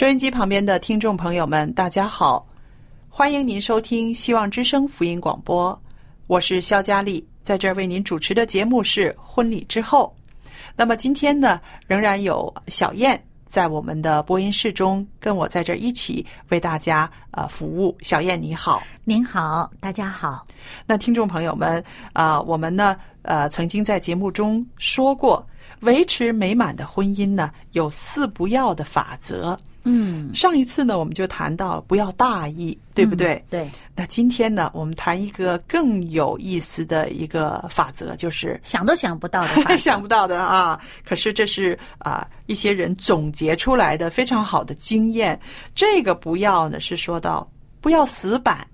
收音机旁边的听众朋友们，大家好，欢迎您收听希望之声福音广播，我是肖佳丽，在这儿为您主持的节目是婚礼之后。那么今天呢，仍然有小燕在我们的播音室中，跟我在这儿一起为大家呃服务。小燕你好，您好，大家好。那听众朋友们，啊、我们呢，呃，曾经在节目中说过，维持美满的婚姻呢，有四不要的法则。嗯，上一次呢，我们就谈到不要大意，对不对？对，那今天呢，我们谈一个更有意思的一个法则，就是想都想不到的法 想不到的啊。可是这是啊、一些人总结出来的非常好的经验。这个不要呢，是说到不要死板。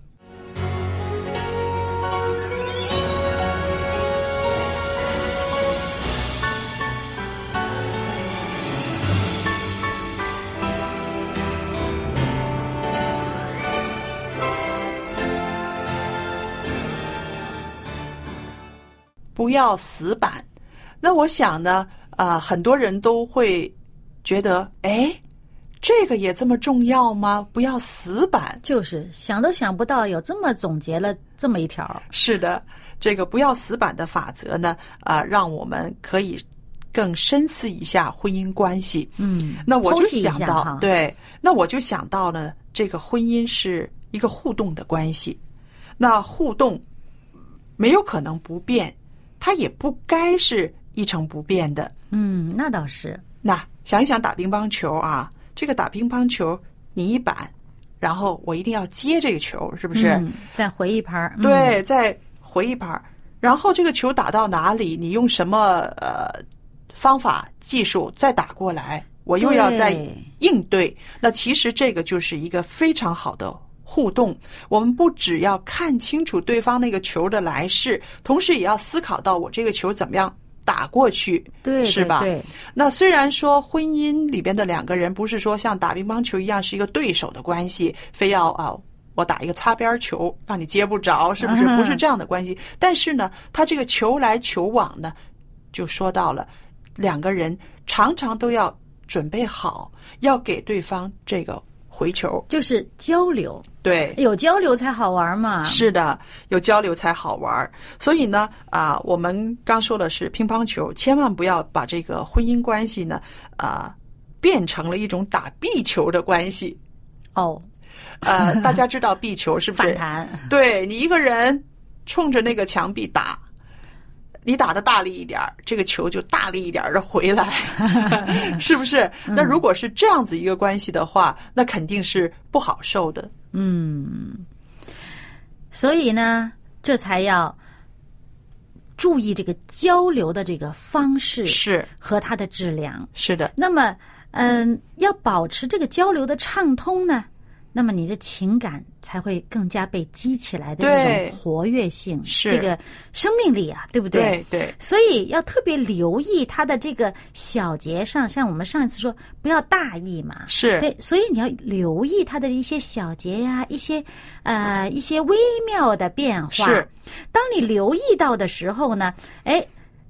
不要死板。那我想呢，啊、很多人都会觉得，哎，这个也这么重要吗？不要死板。就是想都想不到有这么总结了这么一条。是的，这个不要死板的法则呢，啊、让我们可以更深思一下婚姻关系。嗯，那我就想到，对，那我就想到呢，这个婚姻是一个互动的关系，那互动没有可能不变，它也不该是一成不变的。嗯，那倒是。那想一想打乒乓球啊，这个打乒乓球，你一板，然后我一定要接这个球，是不是？嗯、再回一拍儿。嗯，对，再回一拍儿，然后这个球打到哪里，你用什么呃方法技术再打过来，我又要再对应对。那其实这个就是一个非常好的互动。我们不只要看清楚对方那个球的来势，同时也要思考到我这个球怎么样打过去，对，是吧？对，那虽然说婚姻里边的两个人不是说像打乒乓球一样是一个对手的关系，非要啊。我打一个擦边球，让你接不着，是不是？嗯不是这样的关系。但是呢，他这个球来球往呢，就说到了两个人常常都要准备好，要给对方这个回球。就是交流，对，有交流才好玩嘛。是的，有交流才好玩。所以呢，啊，我们刚说的是乒乓球，千万不要把这个婚姻关系呢，啊，变成了一种打壁球的关系。哦，呃，大家知道壁球是不是？反弹。对你一个人冲着那个墙壁打，你打的大力一点儿，这个球就大力一点的回来，是不是？那如果是这样子一个关系的话，那肯定是不好受的。嗯，所以呢，这才要注意这个交流的这个方式是和它的质量。是的，那么，嗯，要保持这个交流的畅通呢，那么你的情感才会更加被激起来的对。这种活跃性，是。这个生命力啊，对不对？对所以要特别留意它的这个小节上，像我们上一次说，不要大意嘛。是，对，所以你要留意它的一些小节呀、一些呃一些微妙的变化。是，当你留意到的时候呢，哎，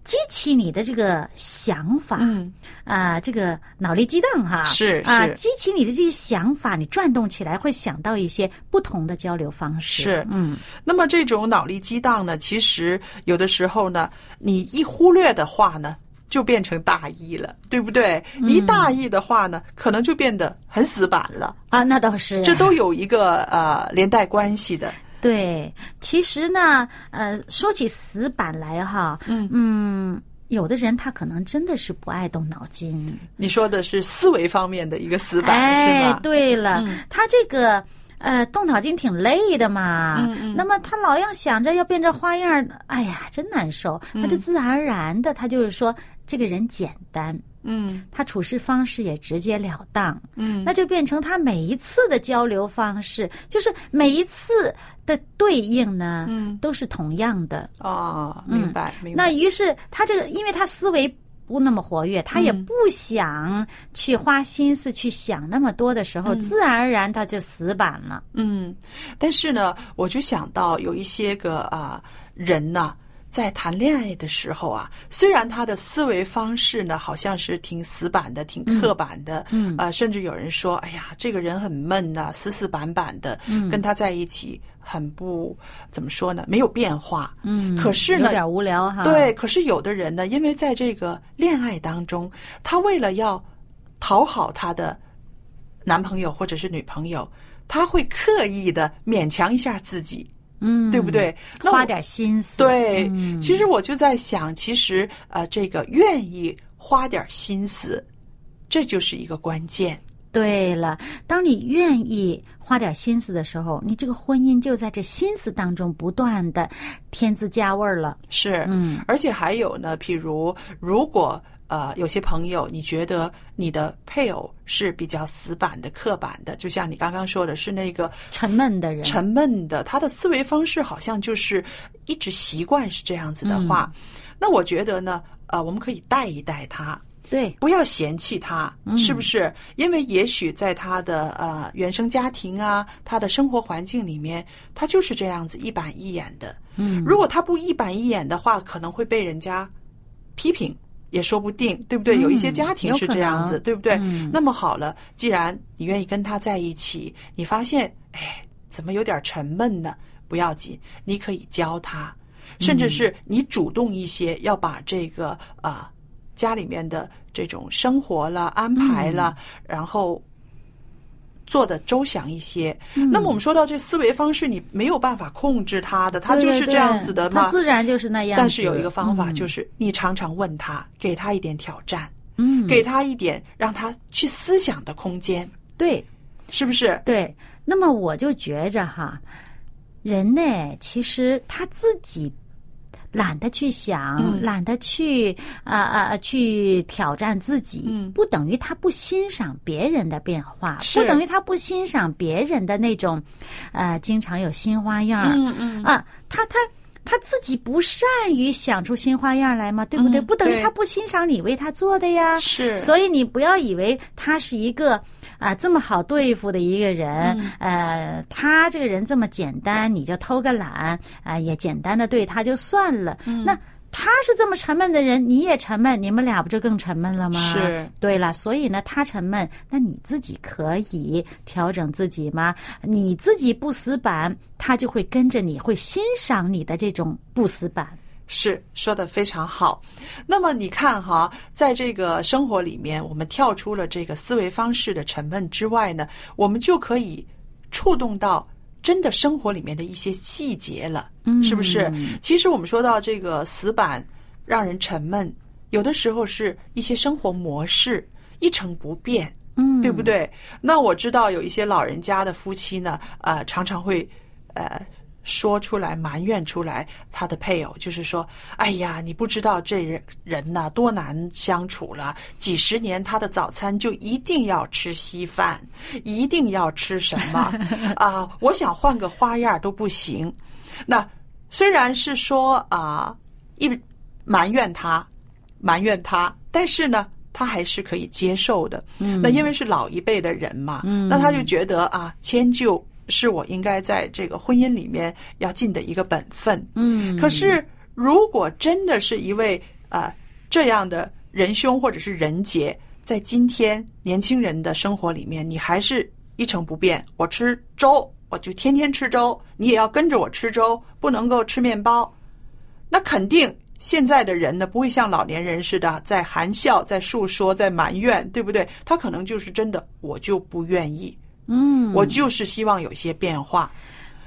激起你的这个想法，嗯。啊、这个脑力激荡哈，是啊、是。激起你的这些想法，你转动起来会想到一些不同的交流方式。是。嗯，那么这种脑力激荡呢，其实有的时候呢，你一忽略的话呢，就变成大意了，对不对？一大意的话呢，可能就变得很死板了，啊，那倒是，这都有一个呃连带关系的。对，其实呢，呃，说起死板来哈，嗯有的人他可能真的是不爱动脑筋。你说的是思维方面的一个死板，是哎？，对了，嗯他这个。呃，动脑筋挺累的嘛，嗯那么他老要想着要变着花样儿，哎呀，真难受。嗯他就自然而然的，他就是说这个人简单，嗯。他处事方式也直截了当，嗯，那就变成他每一次的交流方式，就是每一次的对应呢，嗯。都是同样的。啊，嗯。明白明白。那于是他这个，因为他思维不那么活跃，他也嗯不想去花心思去想那么多的时候，自然而然他就死板了。嗯，但是呢，我就想到有一些个啊、人呐、在谈恋爱的时候啊，虽然他的思维方式呢好像是挺死板的、挺刻板的，嗯呃，甚至有人说，哎呀，这个人很闷呐、死死板板的，嗯跟他在一起很不怎么说呢，没有变化。嗯可是呢，有点无聊哈。对，，可是有的人呢，因为在这个恋爱当中，他为了要讨好他的男朋友或者是女朋友，他会刻意的勉强一下自己，嗯，对不对？那花点心思。对，嗯其实我就在想，其实呃，这个愿意花点心思，这就是一个关键。对了，当你愿意花点心思的时候，你这个婚姻就在这心思当中不断的添滋加味儿了。是，嗯，而且还有呢，譬如如果呃有些朋友你觉得你的配偶是比较死板的、刻板的，就像你刚刚说的是那个沉闷的人沉闷的，他的思维方式好像就是一直习惯是这样子的话，嗯那我觉得呢，呃，我们可以带一带他。对，不要嫌弃他，嗯是不是？因为也许在他的呃原生家庭啊，他的生活环境里面，他就是这样子一板一眼的。嗯，如果他不一板一眼的话，可能会被人家批评，也说不定，对不对？嗯有一些家庭是这样子，对不对？嗯那么好了，既然你愿意跟他在一起，你发现哎，怎么有点沉闷呢？不要紧，你可以教他，甚至是你主动一些，要把这个啊、家里面的这种生活了安排了，然后。做的周详一些，那么我们说到这思维方式，你没有办法控制他的，他就是这样子的对他。自然就是那样。但是有一个方法，嗯就是你常常问他，给他一点挑战，嗯，给他一点让他去思想的空间，对是不是？对。那么我就觉着哈，人呢，其实他自己懒得去想，嗯。懒得去啊啊、啊去挑战自己，嗯。不等于他不欣赏别人的变化，不等于他不欣赏别人的那种，呃，经常有新花样儿。嗯嗯。啊，他他。他自己不善于想出新花样来嘛，对不对？嗯不等于他不欣赏你为他做的呀。是。所以你不要以为他是一个啊这么好对付的一个人，呃，他这个人这么简单，你就偷个懒啊、也简单的对他就算了。那他是这么沉闷的人，你也沉闷，你们俩不就更沉闷了吗？是。对了，所以呢，他沉闷，那你自己可以调整自己吗？你自己不死板，他就会跟着你，会欣赏你的这种不死板。是说的非常好。那么你看哈，在这个生活里面，我们跳出了这个思维方式的沉闷之外呢，我们就可以触动到真的生活里面的一些细节了，嗯是不是？其实我们说到这个死板让人沉闷，有的时候是一些生活模式一成不变。嗯，对不对？那我知道有一些老人家的夫妻呢，呃，常常会呃说出来埋怨出来他的配偶，就是说，哎呀，你不知道这人人呐多难相处了，几十年他的早餐就一定要吃稀饭，一定要吃什么 啊？我想换个花样都不行。那虽然是说啊，一埋怨他，埋怨他，但是呢。他还是可以接受的，嗯那因为是老一辈的人嘛，嗯那他就觉得啊，迁就是我应该在这个婚姻里面要尽的一个本分。嗯，可是如果真的是一位啊、这样的仁兄或者是人杰，在今天年轻人的生活里面，你还是一成不变，我吃粥，我就天天吃粥，你也要跟着我吃粥，不能够吃面包，那肯定。现在的人呢，不会像老年人似的在含笑、在诉说、在埋怨，对不对？他可能就是真的，我就不愿意，嗯，我就是希望有些变化。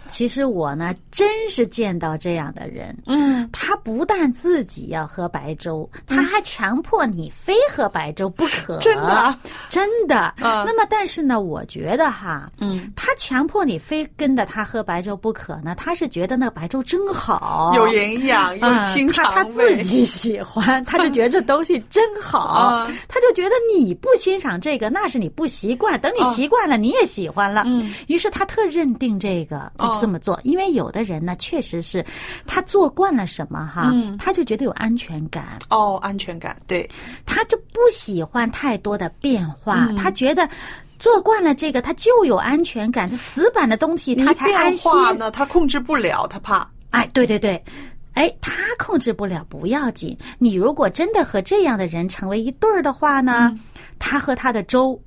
其实我呢，真是见到这样的人，嗯，他不但自己要喝白粥，他还强迫你非喝白粥不可。真的啊？真的。嗯。那么，但是呢，我觉得哈，嗯，他强迫你非跟着他喝白粥不可呢，他是觉得那白粥真好，有营养，有肠他他自己喜欢，他就觉得这东西真好，啊他就觉得你不欣赏这个，那是你不习惯。等你啊习惯了，你也喜欢了。嗯。于是他特认定这个，哦这么做，因为有的人呢，确实是他做惯了什么哈，嗯他就觉得有安全感，哦，安全感，对，他就不喜欢太多的变化，嗯他觉得。做惯了这个，他就有安全感。这死板的东西，他才安心。化呢，他控制不了，他怕。哎，对对对，哎，他控制不了不要紧。你如果真的和这样的人成为一对儿的话呢，嗯他和他的粥。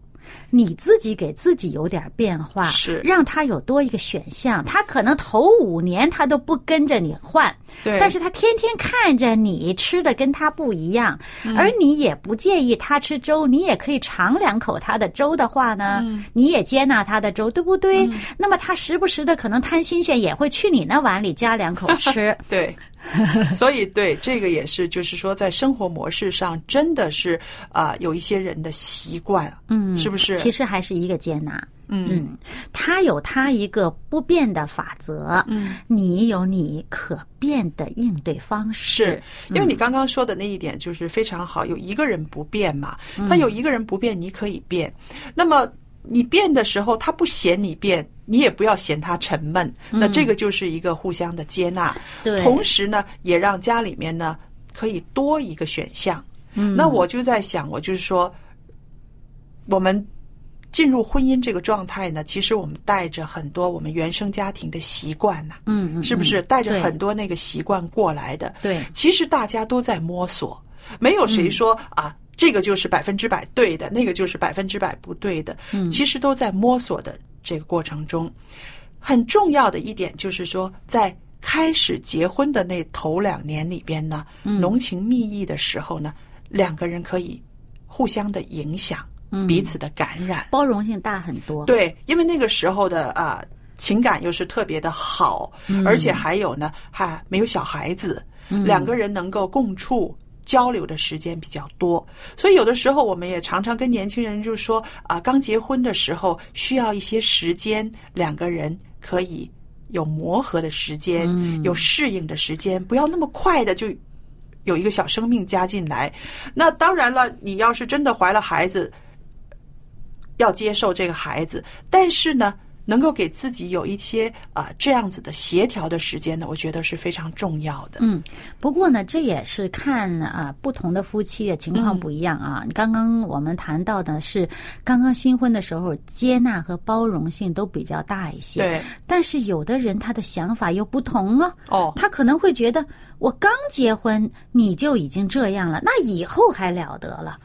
你自己给自己有点变化，是让他有多一个选项。他可能头五年他都不跟着你换，对但是他天天看着你吃的跟他不一样，嗯而你也不介意他吃粥，你也可以尝两口他的粥的话呢，嗯你也接纳他的粥，对不对？那么他时不时的可能贪新鲜，也会去你那碗里加两口吃。对，所以对这个也是，就是说，在生活模式上，真的是啊、有一些人的习惯，嗯，是不是？其实还是一个接纳。嗯嗯，他有他一个不变的法则，嗯，你有你可变的应对方式。是因为你刚刚说的那一点就是非常好，有一个人不变嘛，嗯他有一个人不变，你可以变。那么你变的时候，他不嫌你变，你也不要嫌他沉闷。那这个就是一个互相的接纳。嗯同时呢，也让家里面呢可以多一个选项。嗯，那我就在想，我就是说，我们。进入婚姻这个状态呢，其实我们带着很多我们原生家庭的习惯呐、嗯嗯，是不是嗯带着很多那个习惯过来的？对其实大家都在摸索，没有谁说、啊，这个就是百分之百对的，那个就是百分之百不对的。嗯，其实都在摸索的这个过程中，很重要的一点就是说，在开始结婚的那头两年里边呢，浓情蜜意的时候呢，两个人可以互相的影响，彼此的感染。包容性大很多。对，因为那个时候的啊、情感又是特别的好，而且还有呢，还没有小孩子，两个人能够共处。交流的时间比较多，所以有的时候我们也常常跟年轻人就说啊，刚结婚的时候需要一些时间，两个人可以有磨合的时间，有适应的时间，不要那么快的就有一个小生命加进来。那当然了，你要是真的怀了孩子，要接受这个孩子，但是呢，能够给自己有一些啊、这样子的协调的时间呢，我觉得是非常重要的。嗯，不过呢，这也是看啊不同的夫妻的情况不一样啊。刚刚我们谈到的是刚刚新婚的时候，接纳和包容性都比较大一些。对，但是有的人他的想法又不同啊。哦他可能会觉得我刚结婚你就已经这样了，那以后还了得了。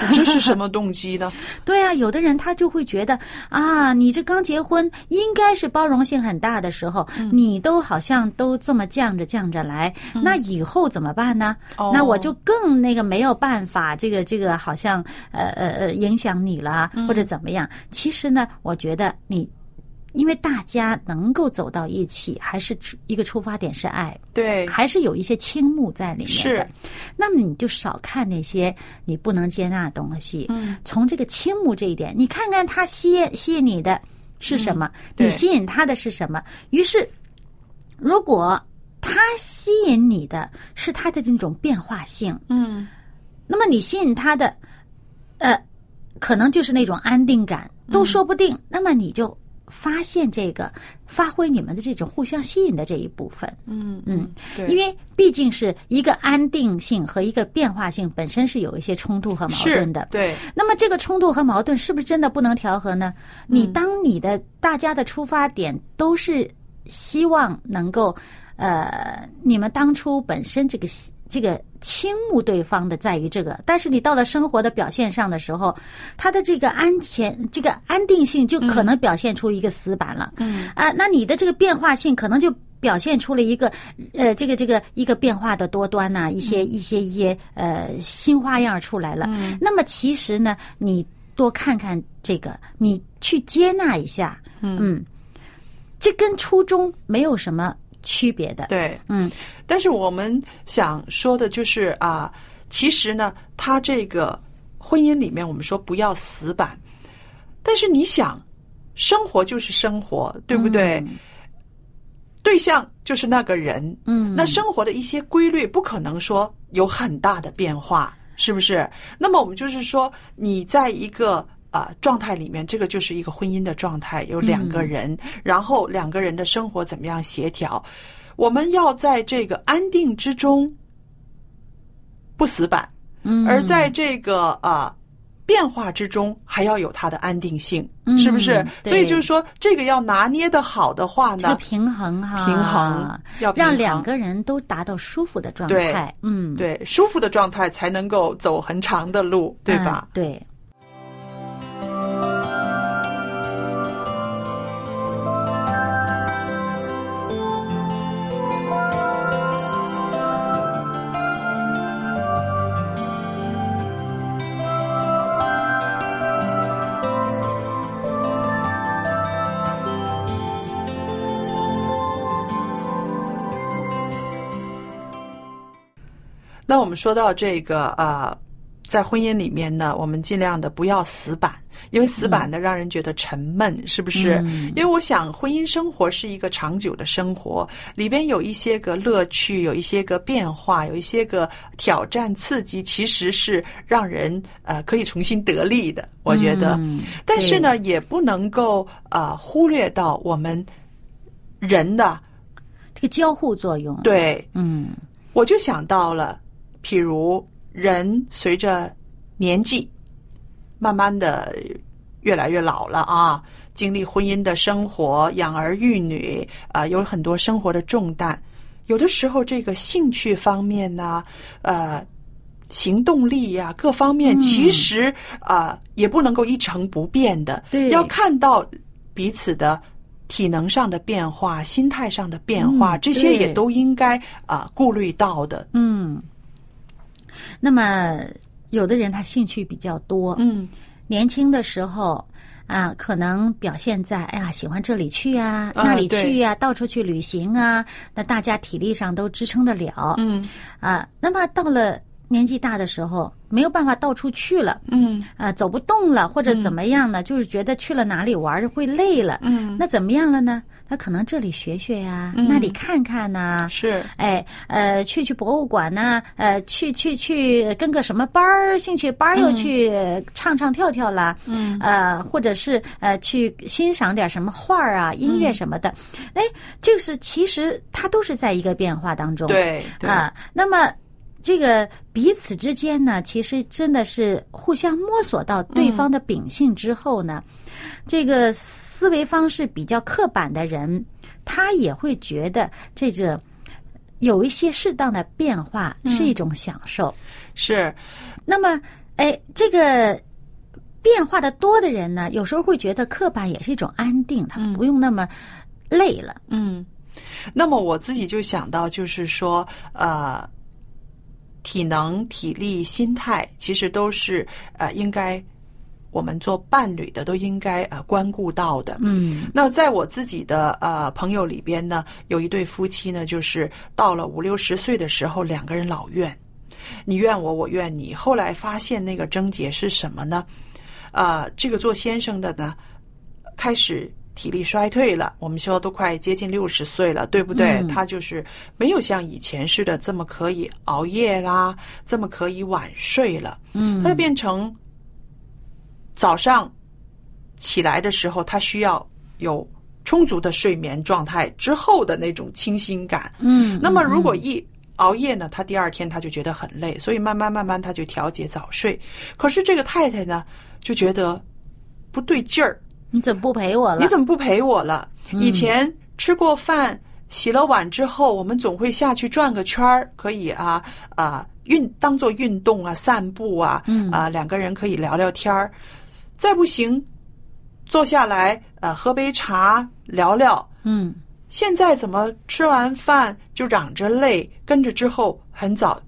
这是什么动机呢？对啊，有的人他就会觉得啊，你这刚结婚应该是包容性很大的时候，嗯你都好像都这么犟着犟着来，那以后怎么办呢？哦那我就更那个没有办法，这个这个好像呃呃呃影响你了，嗯或者怎么样？其实呢，我觉得你。因为大家能够走到一起，还是一个出发点是爱，对，还是有一些倾慕在里面的。是，那么你就少看那些你不能接纳的东西。嗯，从这个倾慕这一点，你看看他吸吸引你的是什么，对你吸引他的是什么。于是如果他吸引你的是他的这种变化性，嗯那么你吸引他的，呃，可能就是那种安定感，都说不定。那么你就发现这个，发挥你们的这种互相吸引的这一部分。嗯嗯，对，因为毕竟是一个安定性和一个变化性本身是有一些冲突和矛盾的。对，那么这个冲突和矛盾是不是真的不能调和呢？你当你的大家的出发点都是希望能够，呃，你们当初本身这个这个倾慕对方的在于这个，但是你到了生活的表现上的时候，他的这个安全、这个安定性就可能表现出一个死板了。嗯。啊，那你的这个变化性可能就表现出了一个呃，这个这个一个变化的多端呐、一些一些一些呃新花样出来了。那么其实呢，你多看看这个，你去接纳一下，嗯，这跟初衷没有什么区别的。对。嗯但是我们想说的就是啊，其实呢，他这个婚姻里面，我们说不要死板，但是你想，生活就是生活，对不对？对象就是那个人，嗯，那生活的一些规律不可能说有很大的变化，是不是？那么我们就是说，你在一个啊、状态里面，这个就是一个婚姻的状态，有两个人，然后两个人的生活怎么样协调？我们要在这个安定之中不死板，嗯，而在这个啊、变化之中还要有它的安定性，嗯是不是？所以就是说，这个要拿捏的好的话这个呢，平衡哈，平衡要让两个人都达到舒服的状对态。嗯，对舒服的状态才能够走很长的路，对吧？嗯对。们说到这个啊、呃在婚姻里面呢，我们尽量的不要死板，因为死板的让人觉得沉闷，是不是？嗯。因为我想，婚姻生活是一个长久的生活，里边有一些个乐趣，有一些个变化，有一些个挑战、刺激，其实是让人呃可以重新得力的。我觉得，嗯。但是呢，也不能够呃忽略到我们人的这个交互作用，，对。嗯。我就想到了，譬如人随着年纪慢慢的越来越老了啊，经历婚姻的生活、养儿育女啊、有很多生活的重担。有的时候，这个兴趣方面呢，呃，行动力呀、各方面，其实啊、也不能够一成不变的，对要看到彼此的。体能上的变化、心态上的变化，嗯这些也都应该啊、顾虑到的。嗯。那么，有的人他兴趣比较多，嗯年轻的时候啊，可能表现在哎呀，喜欢这里去啊，啊那里去呀、到处去旅行啊，那大家体力上都支撑得了，嗯啊。那么到了年纪大的时候，没有办法到处去了，嗯啊，走不动了，或者怎么样呢？就是觉得去了哪里玩儿会累了，嗯，那怎么样了呢？他可能这里学学呀、嗯。那里看看呐、是。哎，呃，去去博物馆呐、呃，去去去跟个什么班儿，兴趣班儿又去唱唱跳跳啦，嗯。呃，或者是呃去欣赏点什么画儿啊、音乐什么的，哎，就是其实它都是在一个变化当中，对对。啊，那么。这个彼此之间呢，其实真的是互相摸索到对方的秉性之后呢，这个思维方式比较刻板的人，他也会觉得这个有一些适当的变化是一种享受。是，那么，哎，这个变化的多的人呢，有时候会觉得刻板也是一种安定，他不用那么累了。嗯。那么我自己就想到，就是说，呃，体能、体力、心态，其实都是呃，应该我们做伴侣的都应该呃关顾到的。嗯那在我自己的呃朋友里边呢，有一对夫妻呢，就是到了五六十岁的时候，两个人老怨，你怨我，我怨你。后来发现那个症结是什么呢？啊、这个做先生的呢，开始体力衰退了，我们说都快接近六十岁了，对不对？嗯他就是没有像以前似的这么可以熬夜啦，这么可以晚睡了。嗯他就变成早上起来的时候，他需要有充足的睡眠状态之后的那种清新感。嗯，那么如果一熬夜呢，他第二天他就觉得很累，所以慢慢慢慢他就调节早睡。可是这个太太呢，就觉得不对劲儿，你怎么不陪我了？你怎么不陪我了？以前吃过饭、洗了碗之后，我们总会下去转个圈儿，可以啊啊运当做运动啊、散步啊，嗯啊两个人可以聊聊天儿。再不行，坐下来呃喝杯茶聊聊。嗯现在怎么吃完饭就嚷着累，跟着之后很早，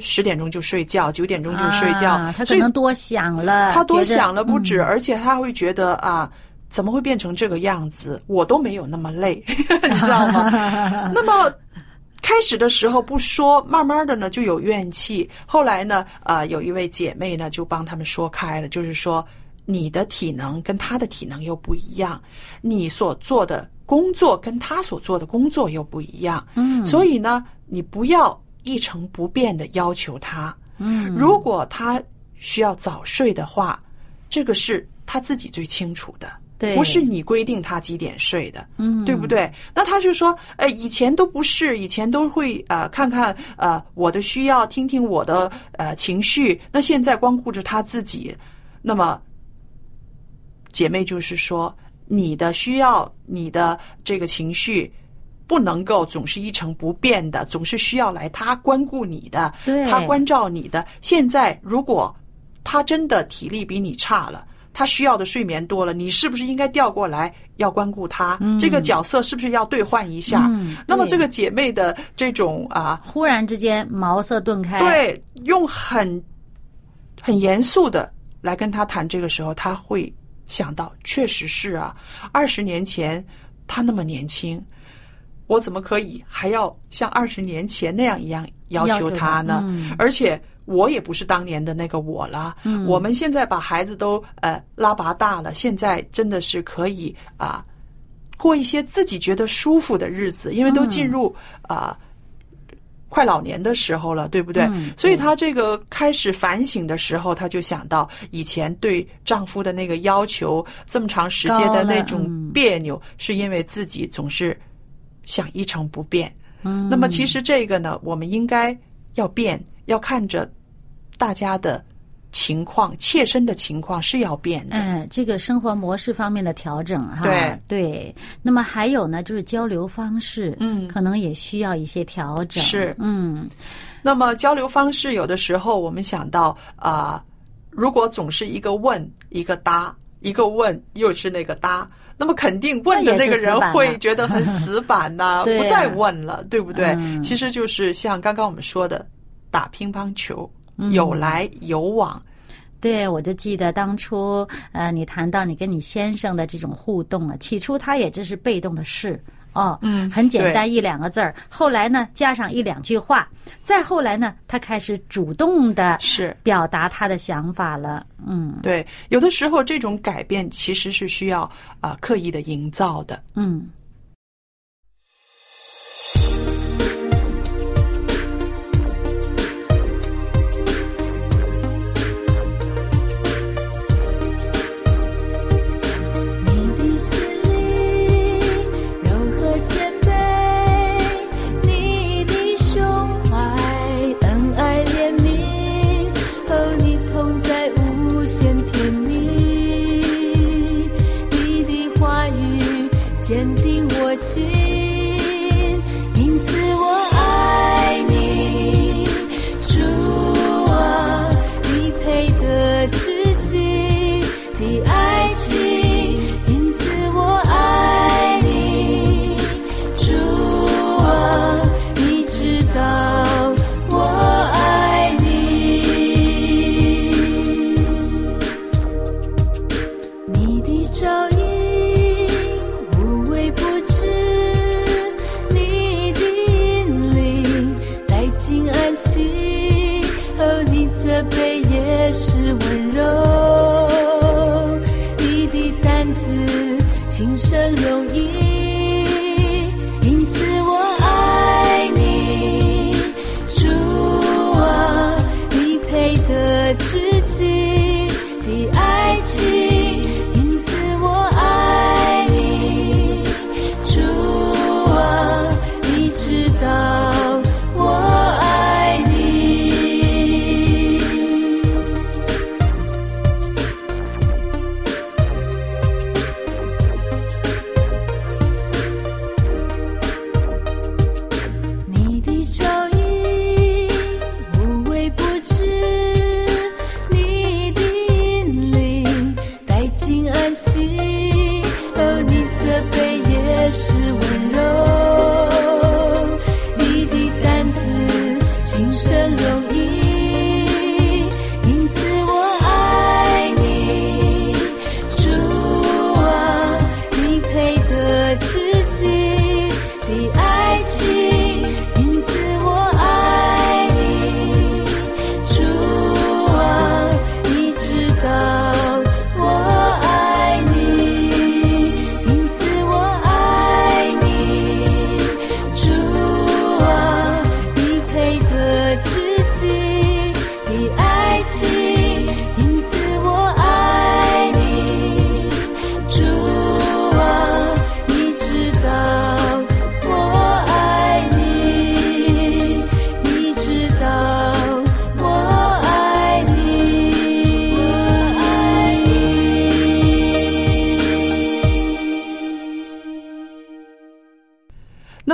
十点钟就睡觉，九点钟就睡觉，啊他可能多想了，他多想了不止，嗯而且他会觉得啊，怎么会变成这个样子？我都没有那么累，你知道吗？那么。开始的时候不说，慢慢的呢就有怨气。后来呢，呃，有一位姐妹呢就帮他们说开了，就是说你的体能跟他的体能又不一样，你所做的工作跟他所做的工作又不一样，嗯所以呢，你不要一成不变的要求他，嗯如果他需要早睡的话，这个是他自己最清楚的，对不是你规定他几点睡的，嗯对不对？那他就说，呃，以前都不是，以前都会呃看看呃我的需要，听听我的呃情绪，那现在光顾着他自己，那么姐妹就是说，你的需要，你的这个情绪。不能够总是一成不变的，总是需要来他关顾你的，对他关照你的。现在如果他真的体力比你差了，他需要的睡眠多了，你是不是应该调过来要关顾他？这个角色是不是要兑换一下？嗯那么这个姐妹的这种啊，忽然之间茅塞顿开，，对，用很很严肃的来跟他谈，这个时候他会想到，确实是啊，二十年前他那么年轻。我怎么可以还要像二十年前那样一样要求他他呢？嗯而且我也不是当年的那个我了。嗯我们现在把孩子都呃拉拔大了，现在真的是可以啊、过一些自己觉得舒服的日子，因为都进入啊、快老年的时候了，对不对？嗯所以她这个开始反省的时候，她就想到以前对丈夫的那个要求，这么长时间的那种嗯别扭，是因为自己总是想一成不变。嗯，那么其实这个呢，我们应该要变，要看着大家的情况，切身的情况是要变的。嗯，这个生活模式方面的调整哈，对对。那么还有呢，就是交流方式，嗯可能也需要一些调整。是嗯那么交流方式，有的时候我们想到啊、如果总是一个问一个答，一个问又是那个答，那么肯定问的那个人会觉得很死板呐、啊 不再问了，对不对？嗯其实就是像刚刚我们说的，打乒乓球，嗯有来有往。对，我就记得当初，呃，你谈到你跟你先生的这种互动啊，起初他也只是被动的事。哦，嗯很简单一两个字儿，后来呢加上一两句话，再后来呢，他开始主动的是表达他的想法了。嗯对，有的时候这种改变其实是需要啊、刻意的营造的。嗯。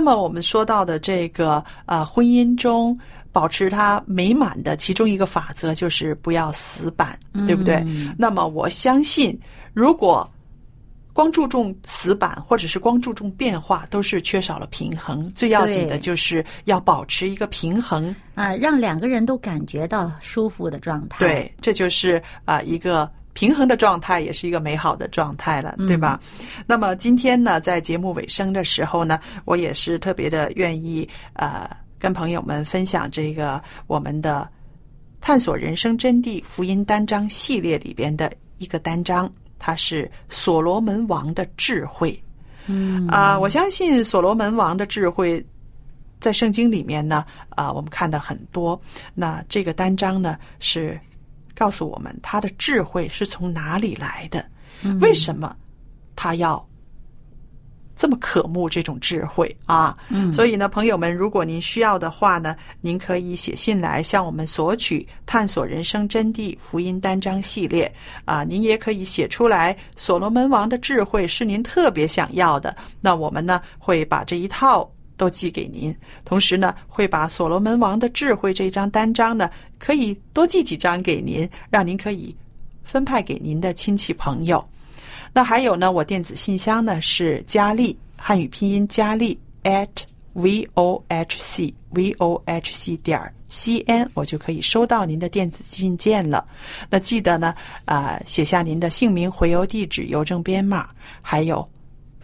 么我们说到的这个呃婚姻中保持它美满的其中一个法则就是不要死板，对不对？那么我相信，如果光注重死板或者是光注重变化，都是缺少了平衡。最要紧的就是要保持一个平衡。啊、让两个人都感觉到舒服的状态。对，这就是啊、一个平衡的状态，也是一个美好的状态了，对吧？那么今天呢，在节目尾声的时候呢，我也是特别的愿意呃跟朋友们分享这个我们的探索人生真谛福音单章系列里边的一个单章，它是所罗门王的智慧。嗯啊、我相信所罗门王的智慧在圣经里面呢，啊、我们看到很多。那这个单章呢，是告诉我们他的智慧是从哪里来的，为什么他要这么渴慕这种智慧啊？嗯，所以呢，朋友们，如果您需要的话呢，您可以写信来向我们索取《探索人生真谛福音单章》系列啊。您也可以写出来，所罗门王的智慧是您特别想要的，那我们呢会把这一套。都寄给您，同时呢，会把所罗门王的智慧这张单张呢，可以多寄几张给您，让您可以分派给您的亲戚朋友。那还有呢，我电子信箱呢是佳丽汉语拼音佳丽 at v o h c v o h c 点 c n，我就可以收到您的电子信件了。那记得呢，啊、写下您的姓名、回邮地址、邮政编码，还有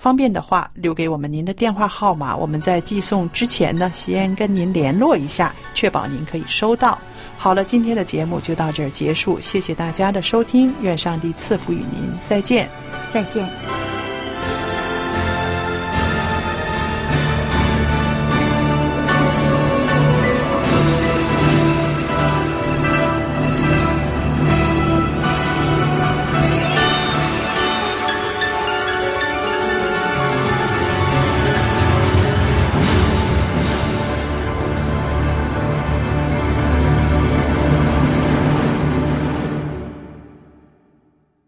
方便的话留给我们您的电话号码，我们在寄送之前呢，先跟您联络一下，确保您可以收到。好了，今天的节目就到这儿结束，谢谢大家的收听，愿上帝赐福与您，再见。再见。